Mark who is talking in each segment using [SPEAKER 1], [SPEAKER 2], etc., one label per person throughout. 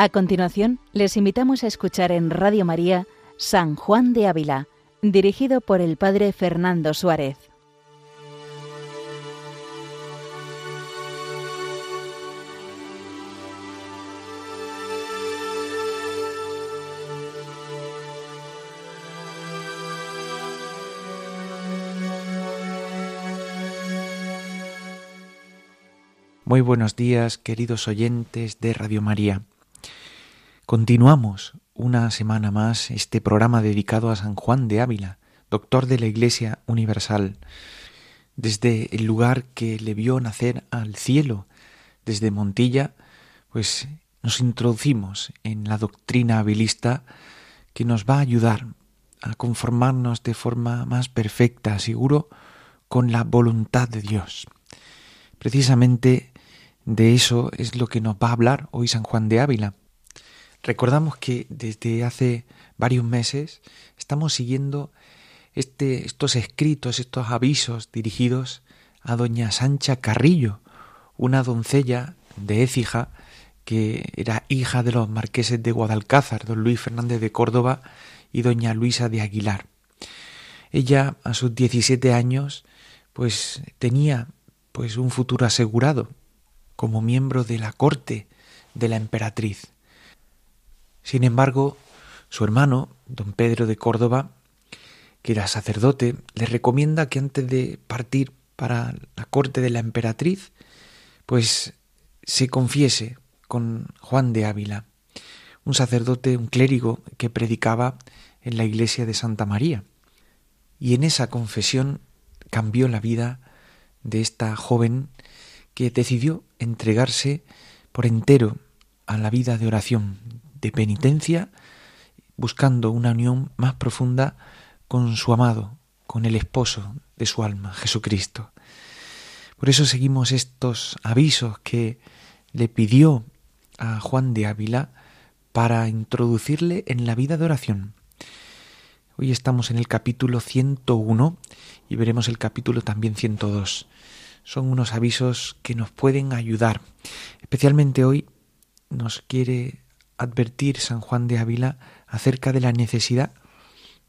[SPEAKER 1] A continuación, les invitamos a escuchar en Radio María San Juan de Ávila, dirigido por el Padre Fernando Suárez.
[SPEAKER 2] Muy buenos días, queridos oyentes de Radio María. Continuamos una semana más este programa dedicado a San Juan de Ávila, doctor de la Iglesia Universal, desde el lugar que le vio nacer al cielo, desde Montilla, pues nos introducimos en la doctrina habilista que nos va a ayudar a conformarnos de forma más perfecta, seguro, con la voluntad de Dios. Precisamente de eso es lo que nos va a hablar hoy San Juan de Ávila. Recordamos que desde hace varios meses estamos siguiendo este, estos escritos, estos avisos dirigidos a doña Sancha Carrillo, una doncella de Écija que era hija de los marqueses de Guadalcázar, don Luis Fernández de Córdoba y doña Luisa de Aguilar. Ella a sus 17 años pues tenía pues un futuro asegurado como miembro de la corte de la emperatriz. Sin embargo, su hermano, don Pedro de Córdoba, que era sacerdote, le recomienda que antes de partir para la corte de la emperatriz, pues se confiese con Juan de Ávila, un sacerdote, un clérigo que predicaba en la iglesia de Santa María. Y en esa confesión cambió la vida de esta joven que decidió entregarse por entero a la vida de oración, de penitencia, buscando una unión más profunda con su amado, con el esposo de su alma, Jesucristo. Por eso seguimos estos avisos que le pidió a Juan de Ávila para introducirle en la vida de oración. Hoy estamos en el capítulo 101 y veremos el capítulo también 102 son unos avisos que nos pueden ayudar. Especialmente hoy nos quiere advertir San Juan de Ávila acerca de la necesidad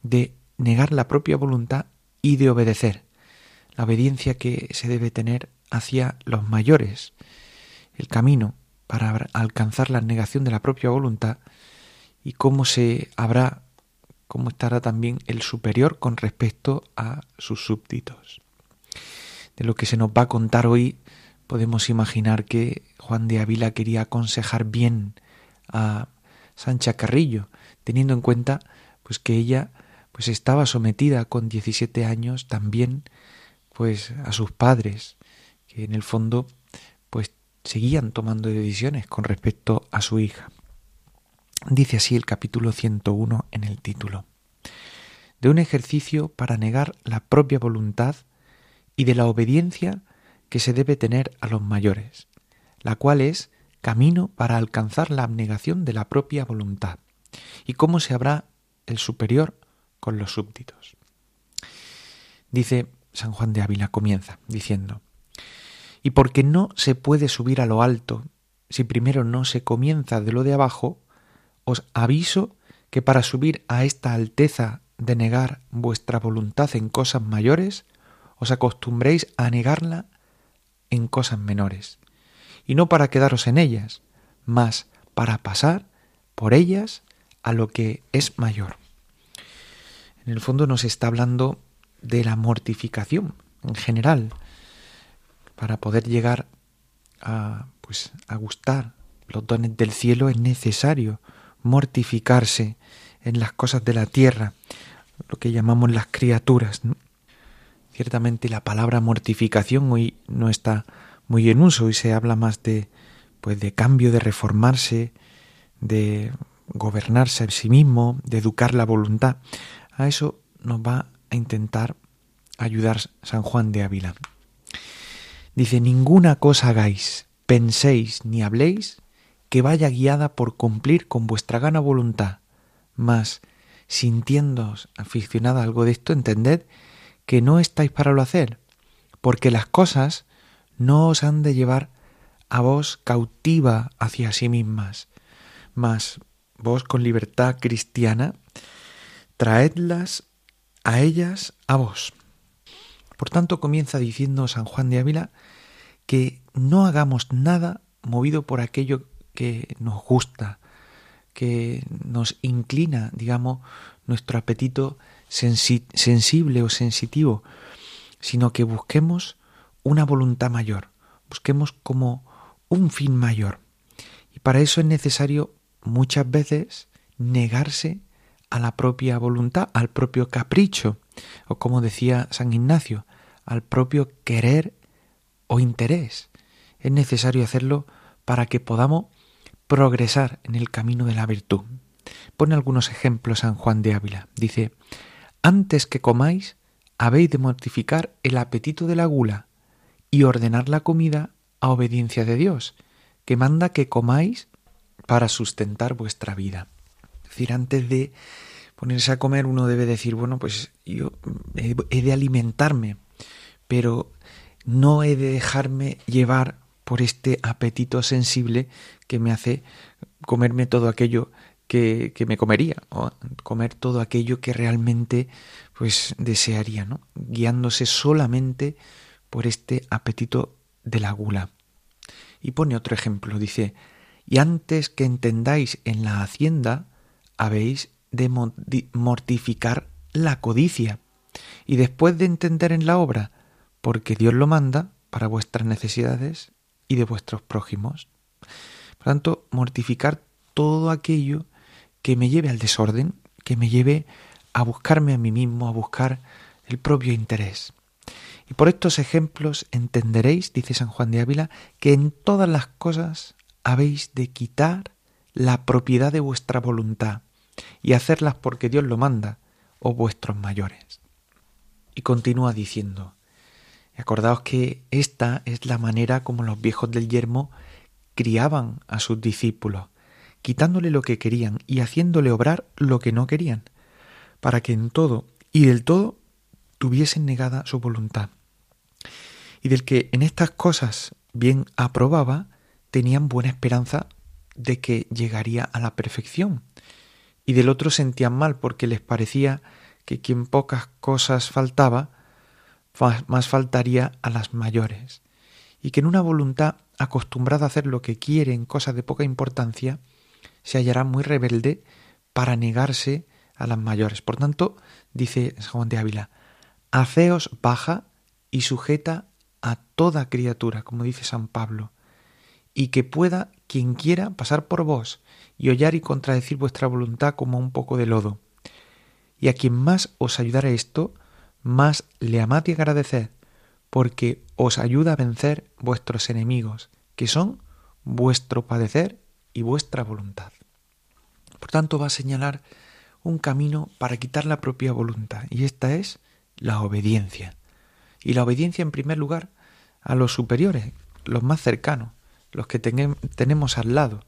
[SPEAKER 2] de negar la propia voluntad y de obedecer, la obediencia que se debe tener hacia los mayores, el camino para alcanzar la negación de la propia voluntad y cómo se habrá, cómo estará también el superior con respecto a sus súbditos. De lo que se nos va a contar hoy, podemos imaginar que Juan de Ávila quería aconsejar bien a Sancha Carrillo, teniendo en cuenta pues que ella pues estaba sometida con 17 años también pues a sus padres, que en el fondo pues seguían tomando decisiones con respecto a su hija. Dice así el capítulo 101 en el título. De un ejercicio para negar la propia voluntad y de la obediencia que se debe tener a los mayores, la cual es camino para alcanzar la abnegación de la propia voluntad, y cómo se habrá el superior con los súbditos. Dice San Juan de Ávila, comienza diciendo, y porque no se puede subir a lo alto si primero no se comienza de lo de abajo, os aviso que para subir a esta alteza de negar vuestra voluntad en cosas mayores, os acostumbréis a negarla en cosas menores, y no para quedaros en ellas, mas para pasar por ellas a lo que es mayor. En el fondo nos está hablando de la mortificación en general. Para poder llegar a pues a gustar los dones del cielo es necesario mortificarse en las cosas de la tierra, lo que llamamos las criaturas. Ciertamente la palabra mortificación hoy no está muy en uso y se habla más de pues de cambio, de reformarse, de gobernarse a sí mismo, de educar la voluntad. A eso nos va a intentar ayudar San Juan de Ávila. Dice, ninguna cosa hagáis, penséis ni habléis que vaya guiada por cumplir con vuestra gana voluntad, mas sintiéndoos aficionada a algo de esto, entended que no estáis para lo hacer, porque las cosas no os han de llevar a vos cautiva hacia sí mismas, mas vos con libertad cristiana, traedlas a ellas a vos. Por tanto, comienza diciendo San Juan de Ávila que no hagamos nada movido por aquello que nos gusta, que nos inclina, digamos, nuestro apetito sensible o sensitivo, sino que busquemos una voluntad mayor, busquemos como un fin mayor. Y para eso es necesario muchas veces negarse a la propia voluntad, al propio capricho, o como decía San Ignacio, al propio querer o interés. Es necesario hacerlo para que podamos progresar en el camino de la virtud. Pone algunos ejemplos San Juan de Ávila. Dice, antes que comáis, habéis de mortificar el apetito de la gula y ordenar la comida a obediencia de Dios, que manda que comáis para sustentar vuestra vida. Es decir, antes de ponerse a comer uno debe decir, bueno, pues yo he de alimentarme, pero no he de dejarme llevar por este apetito sensible que me hace comerme todo aquello que, que, me comería, o comer todo aquello que realmente pues desearía, guiándose solamente por este apetito de la gula. Y pone otro ejemplo, dice, y antes que entendáis en la hacienda, habéis de mortificar la codicia, y después de entender en la obra, porque Dios lo manda para vuestras necesidades y de vuestros prójimos. Por tanto, mortificar todo aquello que me lleve al desorden, que me lleve a buscarme a mí mismo, a buscar el propio interés. Y por estos ejemplos entenderéis, dice San Juan de Ávila, que en todas las cosas habéis de quitar la propiedad de vuestra voluntad y hacerlas porque Dios lo manda, o vuestros mayores. Y continúa diciendo, acordaos que esta es la manera como los viejos del yermo criaban a sus discípulos, quitándole lo que querían y haciéndole obrar lo que no querían, para que en todo y del todo tuviesen negada su voluntad y del que en estas cosas bien aprobaba, tenían buena esperanza de que llegaría a la perfección, y del otro sentían mal porque les parecía que quien pocas cosas faltaba, más faltaría a las mayores, y que en una voluntad acostumbrada a hacer lo que quiere en cosas de poca importancia, se hallará muy rebelde para negarse a las mayores. Por tanto, dice San Juan de Ávila, haceos baja y sujeta a toda criatura, como dice San Pablo, y que pueda quien quiera pasar por vos y hollar y contradecir vuestra voluntad como un poco de lodo. Y a quien más os ayudara esto, más le amad y agradeced, porque os ayuda a vencer vuestros enemigos, que son vuestro padecer y vuestra voluntad. Por tanto, va a señalar un camino para quitar la propia voluntad, y esta es la obediencia. Y la obediencia en primer lugar a los superiores, los más cercanos, los que tenemos al lado.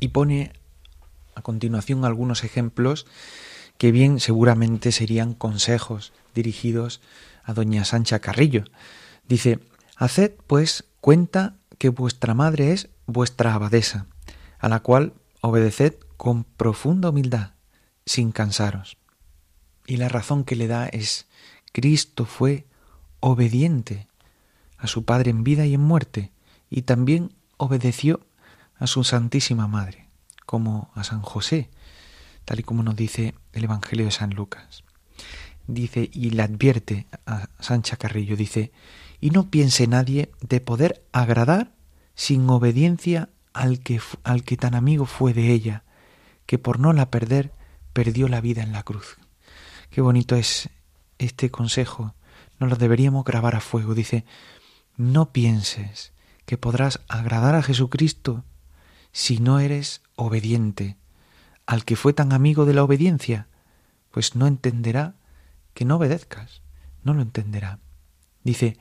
[SPEAKER 2] Y pone a continuación algunos ejemplos que bien seguramente serían consejos dirigidos a doña Sancha Carrillo. Dice, Haced pues cuenta que vuestra madre es vuestra abadesa, a la cual obedeced con profunda humildad, sin cansaros. Y la razón que le da es, Cristo fue obediente a su Padre en vida y en muerte, y también obedeció a su Santísima Madre, como a San José, tal y como nos dice el Evangelio de San Lucas. Dice, y le advierte a Sancha Carrillo, dice, y no piense nadie de poder agradar sin obediencia al que, al que tan amigo fue de ella, que por no la perder perdió la vida en la cruz. Qué bonito es este consejo nos lo deberíamos grabar a fuego. Dice, no pienses que podrás agradar a Jesucristo si no eres obediente. Al que fue tan amigo de la obediencia, pues no entenderá que no obedezcas, no lo entenderá. Dice,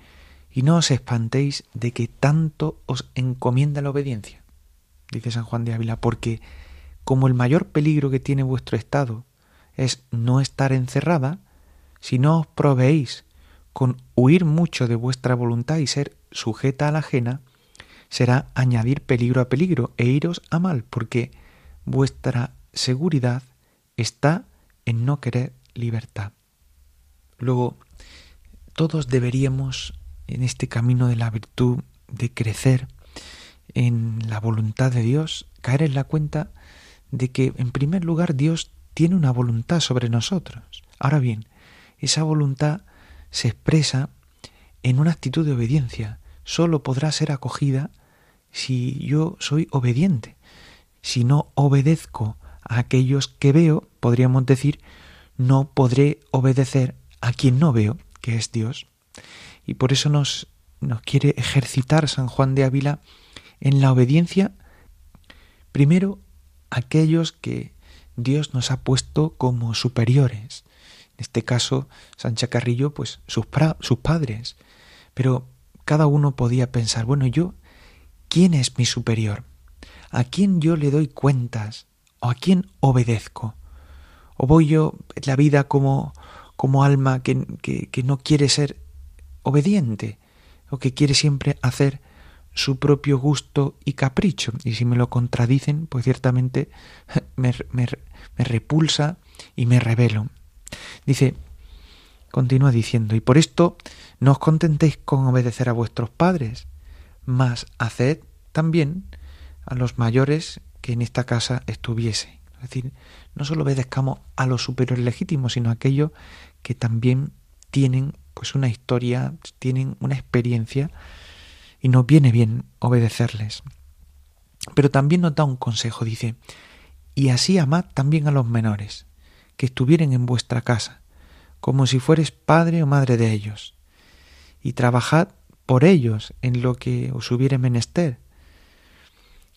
[SPEAKER 2] y no os espantéis de que tanto os encomienda la obediencia, dice San Juan de Ávila, porque como el mayor peligro que tiene vuestro estado es no estar encerrada, si no os proveéis con huir mucho de vuestra voluntad y ser sujeta a la ajena, será añadir peligro a peligro e iros a mal, porque vuestra seguridad está en no querer libertad. Luego, todos deberíamos, en este camino de la virtud, de crecer en la voluntad de Dios, caer en la cuenta de que, en primer lugar, Dios tiene una voluntad sobre nosotros. Ahora bien, esa voluntad se expresa en una actitud de obediencia. Solo podrá ser acogida si yo soy obediente. Si no obedezco a aquellos que veo, podríamos decir, no podré obedecer a quien no veo, que es Dios. Y por eso nos, nos quiere ejercitar San Juan de Ávila en la obediencia, primero, a aquellos que Dios nos ha puesto como superiores. En este caso, Sancha Carrillo, pues sus, sus padres. Pero cada uno podía pensar, bueno, yo, ¿quién es mi superior? ¿A quién yo le doy cuentas? ¿O a quién obedezco? ¿O voy yo la vida como, como alma que, que, no quiere ser obediente? ¿O que quiere siempre hacer su propio gusto y capricho? Y si me lo contradicen, pues ciertamente me, me, me repulsa y me revelo. Dice, continúa diciendo, y por esto no os contentéis con obedecer a vuestros padres, mas haced también a los mayores que en esta casa estuviese. Es decir, no solo obedezcamos a los superiores legítimos, sino a aquellos que también tienen pues una historia, tienen una experiencia y nos viene bien obedecerles. Pero también nos da un consejo, dice, y así amad también a los menores, que estuvieren en vuestra casa, como si fueres padre o madre de ellos, y trabajad por ellos en lo que os hubiere menester,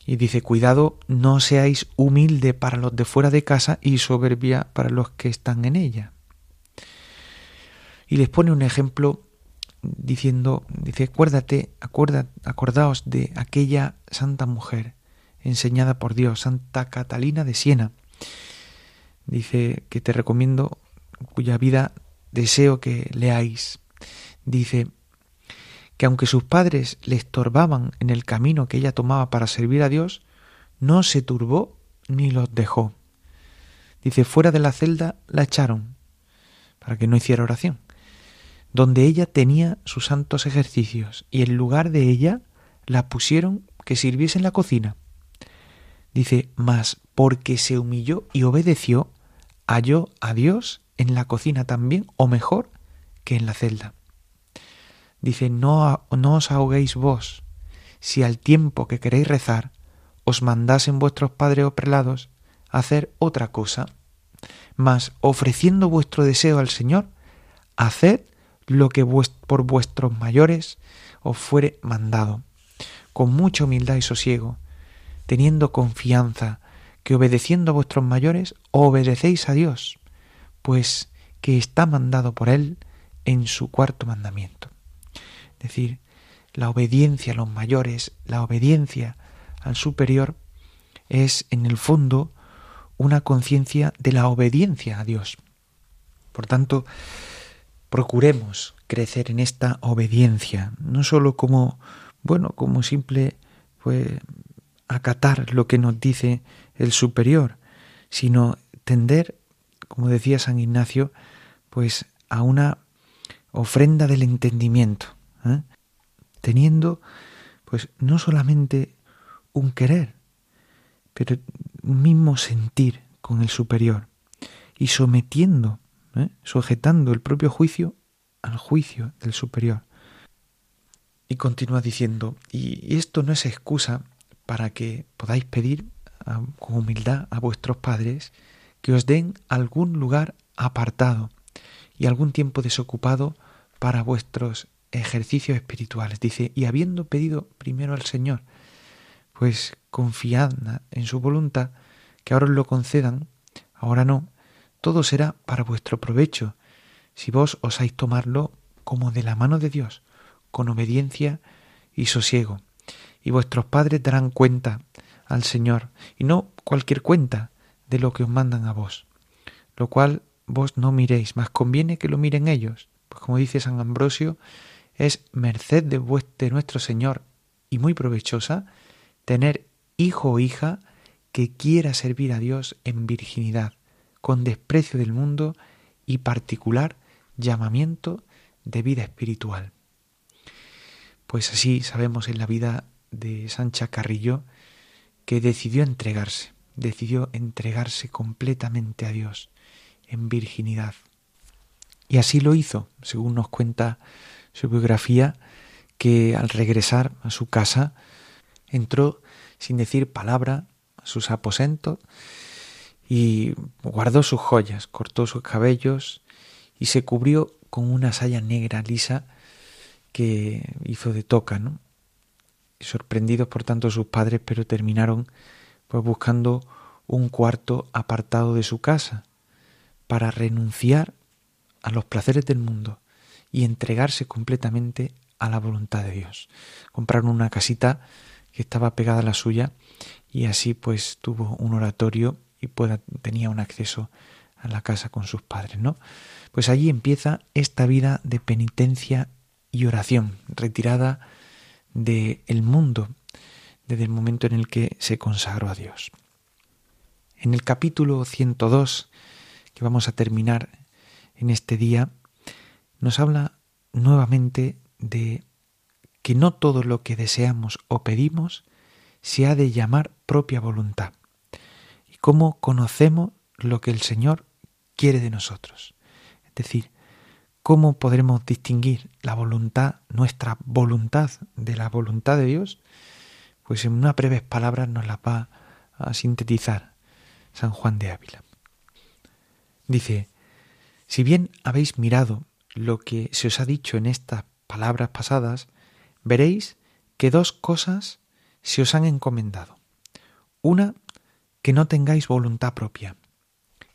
[SPEAKER 2] y dice, cuidado, no seáis humilde para los de fuera de casa y soberbia para los que están en ella. Y les pone un ejemplo diciendo, dice, acuérdate, acuérdate, acordaos de aquella santa mujer enseñada por Dios, Santa Catalina de Siena. Dice que te recomiendo, cuya vida deseo que leáis. Dice, que aunque sus padres le estorbaban en el camino que ella tomaba para servir a Dios, no se turbó ni los dejó. Dice, fuera de la celda la echaron para que no hiciera oración, donde ella tenía sus santos ejercicios, y en lugar de ella la pusieron que sirviese en la cocina. Dice, mas porque se humilló y obedeció, halló a Dios en la cocina también, o mejor, que en la celda. Dice, no, os ahoguéis vos, si al tiempo que queréis rezar os mandasen vuestros padres o prelados hacer otra cosa, mas ofreciendo vuestro deseo al Señor, haced lo que por vuestros mayores os fuere mandado, con mucha humildad y sosiego, teniendo confianza que obedeciendo a vuestros mayores obedecéis a Dios, pues que está mandado por Él en su cuarto mandamiento. Es decir, la obediencia a los mayores, la obediencia al superior, es en el fondo una conciencia de la obediencia a Dios. Por tanto, procuremos crecer en esta obediencia, no sólo como, bueno, como simple, pues, acatar lo que nos dice el superior, sino tender, como decía San Ignacio, pues a una ofrenda del entendimiento, ¿eh? teniendo pues no solamente un querer, pero un mismo sentir con el superior y sometiendo, ¿eh? sujetando el propio juicio al juicio del superior. Y continúa diciendo, y esto no es excusa para que podáis pedir con humildad a vuestros padres que os den algún lugar apartado y algún tiempo desocupado para vuestros ejercicios espirituales. Dice, y habiendo pedido primero al Señor, pues confiad en su voluntad, que ahora os lo concedan, ahora no, todo será para vuestro provecho, si vos osáis tomarlo como de la mano de Dios, con obediencia y sosiego. Y vuestros padres darán cuenta al Señor, y no cualquier cuenta de lo que os mandan a vos, lo cual vos no miréis, más conviene que lo miren ellos, pues como dice San Ambrosio, es merced de, de nuestro Señor y muy provechosa tener hijo o hija que quiera servir a Dios en virginidad, con desprecio del mundo y particular llamamiento de vida espiritual. Pues así sabemos en la vida de Sancha Carrillo que decidió entregarse, decidió entregarse completamente a Dios en virginidad. Y así lo hizo, según nos cuenta su biografía, que al regresar a su casa entró sin decir palabra a sus aposentos y guardó sus joyas, cortó sus cabellos y se cubrió con una saya negra lisa que hizo de toca, ¿no? Sorprendidos por tanto sus padres, pero terminaron pues buscando un cuarto apartado de su casa para renunciar a los placeres del mundo y entregarse completamente a la voluntad de Dios. Compraron una casita que estaba pegada a la suya y así pues tuvo un oratorio y pueda, tenía un acceso a la casa con sus padres, ¿no? Pues allí empieza esta vida de penitencia y oración, retirada del el mundo desde el momento en el que se consagró a Dios. En el capítulo 102, que vamos a terminar en este día, nos habla nuevamente de que no todo lo que deseamos o pedimos se ha de llamar propia voluntad y cómo conocemos lo que el Señor quiere de nosotros. Es decir, ¿Cómo podremos distinguir la voluntad, nuestra voluntad, de la voluntad de Dios? Pues en unas breves palabras nos las va a sintetizar San Juan de Ávila. Dice, si bien habéis mirado lo que se os ha dicho en estas palabras pasadas, veréis que dos cosas se os han encomendado. Una, que no tengáis voluntad propia,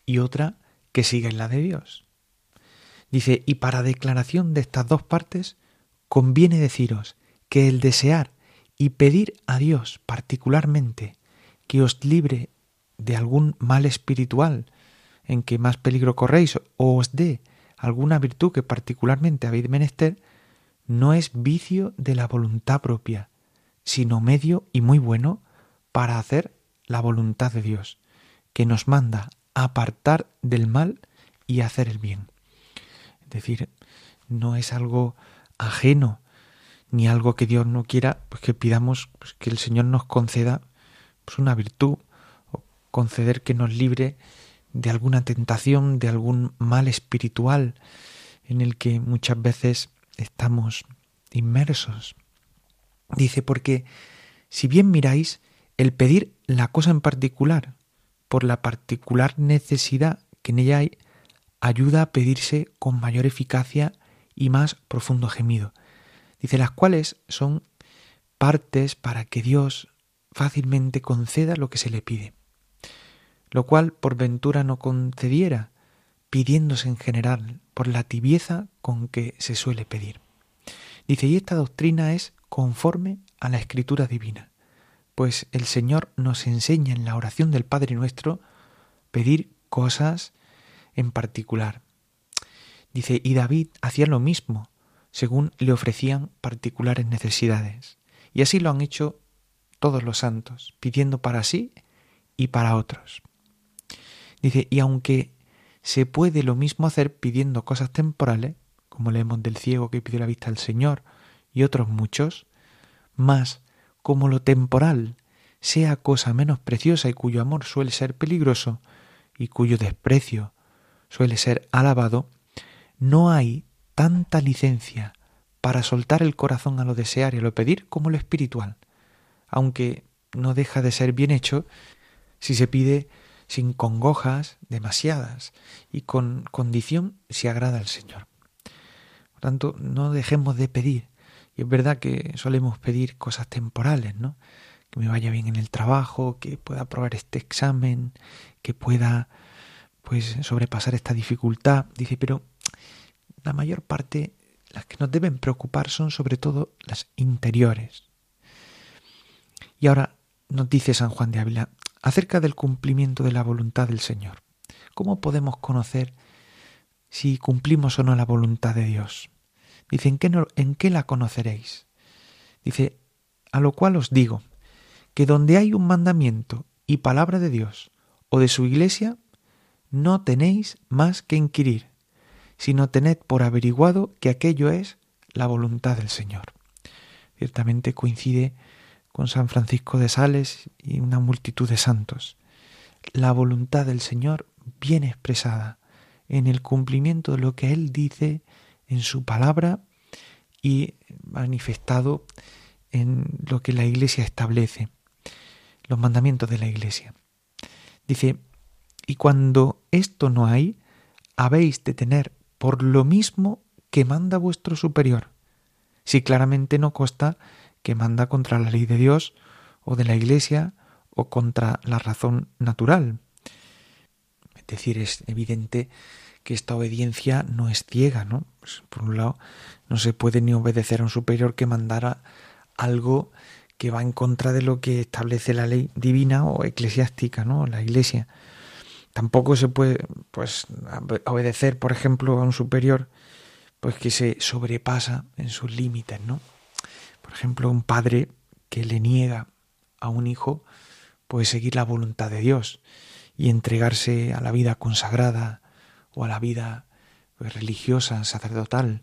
[SPEAKER 2] y otra, que sigáis la de Dios. Dice, y para declaración de estas dos partes, conviene deciros que el desear y pedir a Dios particularmente que os libre de algún mal espiritual en que más peligro corréis o os dé alguna virtud que particularmente habéis menester, no es vicio de la voluntad propia, sino medio y muy bueno para hacer la voluntad de Dios, que nos manda apartar del mal y hacer el bien. Es decir, no es algo ajeno ni algo que Dios no quiera, pues que pidamos pues que el Señor nos conceda pues una virtud o conceder que nos libre de alguna tentación, de algún mal espiritual en el que muchas veces estamos inmersos. Dice, porque si bien miráis, el pedir la cosa en particular, por la particular necesidad que en ella hay, ayuda a pedirse con mayor eficacia y más profundo gemido. Dice las cuales son partes para que Dios fácilmente conceda lo que se le pide, lo cual por ventura no concediera, pidiéndose en general por la tibieza con que se suele pedir. Dice, y esta doctrina es conforme a la escritura divina, pues el Señor nos enseña en la oración del Padre nuestro pedir cosas en particular. Dice, y David hacía lo mismo, según le ofrecían particulares necesidades. Y así lo han hecho todos los santos, pidiendo para sí y para otros. Dice, y aunque se puede lo mismo hacer pidiendo cosas temporales, como leemos del ciego que pidió la vista al Señor y otros muchos, más como lo temporal sea cosa menos preciosa y cuyo amor suele ser peligroso y cuyo desprecio suele ser alabado, no hay tanta licencia para soltar el corazón a lo desear y a lo pedir como lo espiritual, aunque no deja de ser bien hecho si se pide sin congojas demasiadas y con condición si agrada al Señor. Por tanto, no dejemos de pedir. Y es verdad que solemos pedir cosas temporales, ¿no? Que me vaya bien en el trabajo, que pueda aprobar este examen, que pueda pues sobrepasar esta dificultad. Dice, pero la mayor parte, las que nos deben preocupar son sobre todo las interiores. Y ahora nos dice San Juan de Ávila acerca del cumplimiento de la voluntad del Señor. ¿Cómo podemos conocer si cumplimos o no la voluntad de Dios? Dice, ¿en qué, ¿en qué la conoceréis? Dice, a lo cual os digo, que donde hay un mandamiento y palabra de Dios o de su iglesia, no tenéis más que inquirir, sino tened por averiguado que aquello es la voluntad del Señor. Ciertamente coincide con San Francisco de Sales y una multitud de santos. La voluntad del Señor bien expresada en el cumplimiento de lo que Él dice en su palabra y manifestado en lo que la Iglesia establece, los mandamientos de la Iglesia. Dice, y cuando esto no hay, habéis de tener por lo mismo que manda vuestro superior, si claramente no consta que manda contra la ley de Dios o de la Iglesia o contra la razón natural. Es decir, es evidente que esta obediencia no es ciega, ¿no? Pues, por un lado, no se puede ni obedecer a un superior que mandara algo que va en contra de lo que establece la ley divina o eclesiástica, ¿no? La Iglesia. Tampoco se puede, pues, obedecer, por ejemplo, a un superior, pues que se sobrepasa en sus límites, ¿no? Por ejemplo, un padre que le niega a un hijo puede seguir la voluntad de Dios y entregarse a la vida consagrada o a la vida pues, religiosa, sacerdotal.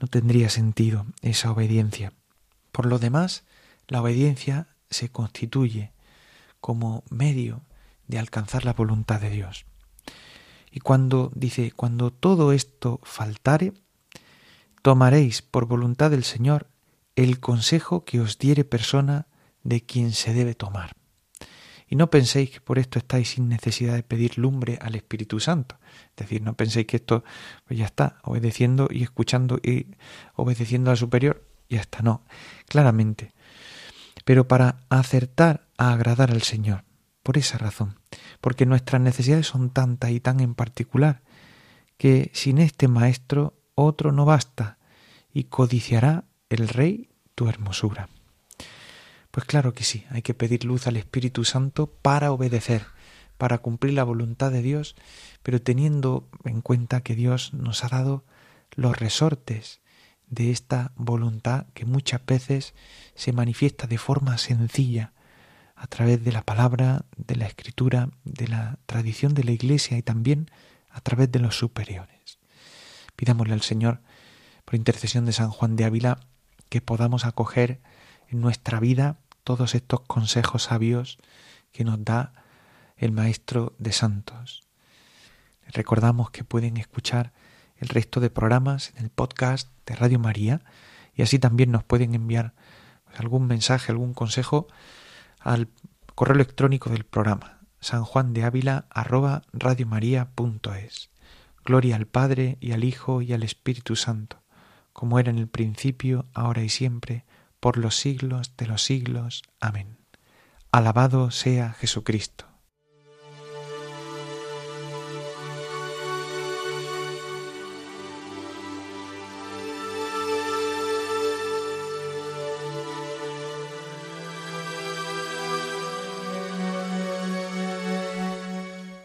[SPEAKER 2] No tendría sentido esa obediencia. Por lo demás, la obediencia se constituye como medio de alcanzar la voluntad de Dios. Y cuando dice, cuando todo esto faltare, tomaréis por voluntad del Señor el consejo que os diere persona de quien se debe tomar. Y no penséis que por esto estáis sin necesidad de pedir lumbre al Espíritu Santo. Es decir, no penséis que esto pues ya está, obedeciendo y escuchando y obedeciendo al superior, ya está. No, claramente. Pero para acertar a agradar al Señor, por esa razón, porque nuestras necesidades son tantas y tan en particular, que sin este Maestro otro no basta, y codiciará el Rey tu hermosura. Pues claro que sí, hay que pedir luz al Espíritu Santo para obedecer, para cumplir la voluntad de Dios, pero teniendo en cuenta que Dios nos ha dado los resortes de esta voluntad que muchas veces se manifiesta de forma sencilla a través de la palabra, de la escritura, de la tradición de la Iglesia y también a través de los superiores. Pidámosle al Señor, por intercesión de San Juan de Ávila, que podamos acoger en nuestra vida todos estos consejos sabios que nos da el Maestro de Santos. Recordamos que pueden escuchar el resto de programas en el podcast de Radio María y así también nos pueden enviar algún mensaje, algún consejo al correo electrónico del programa sanjuandeávila@radiomaria.es. Gloria al Padre y al Hijo y al Espíritu Santo, como era en el principio, ahora y siempre, por los siglos de los siglos. Amén. Alabado sea Jesucristo.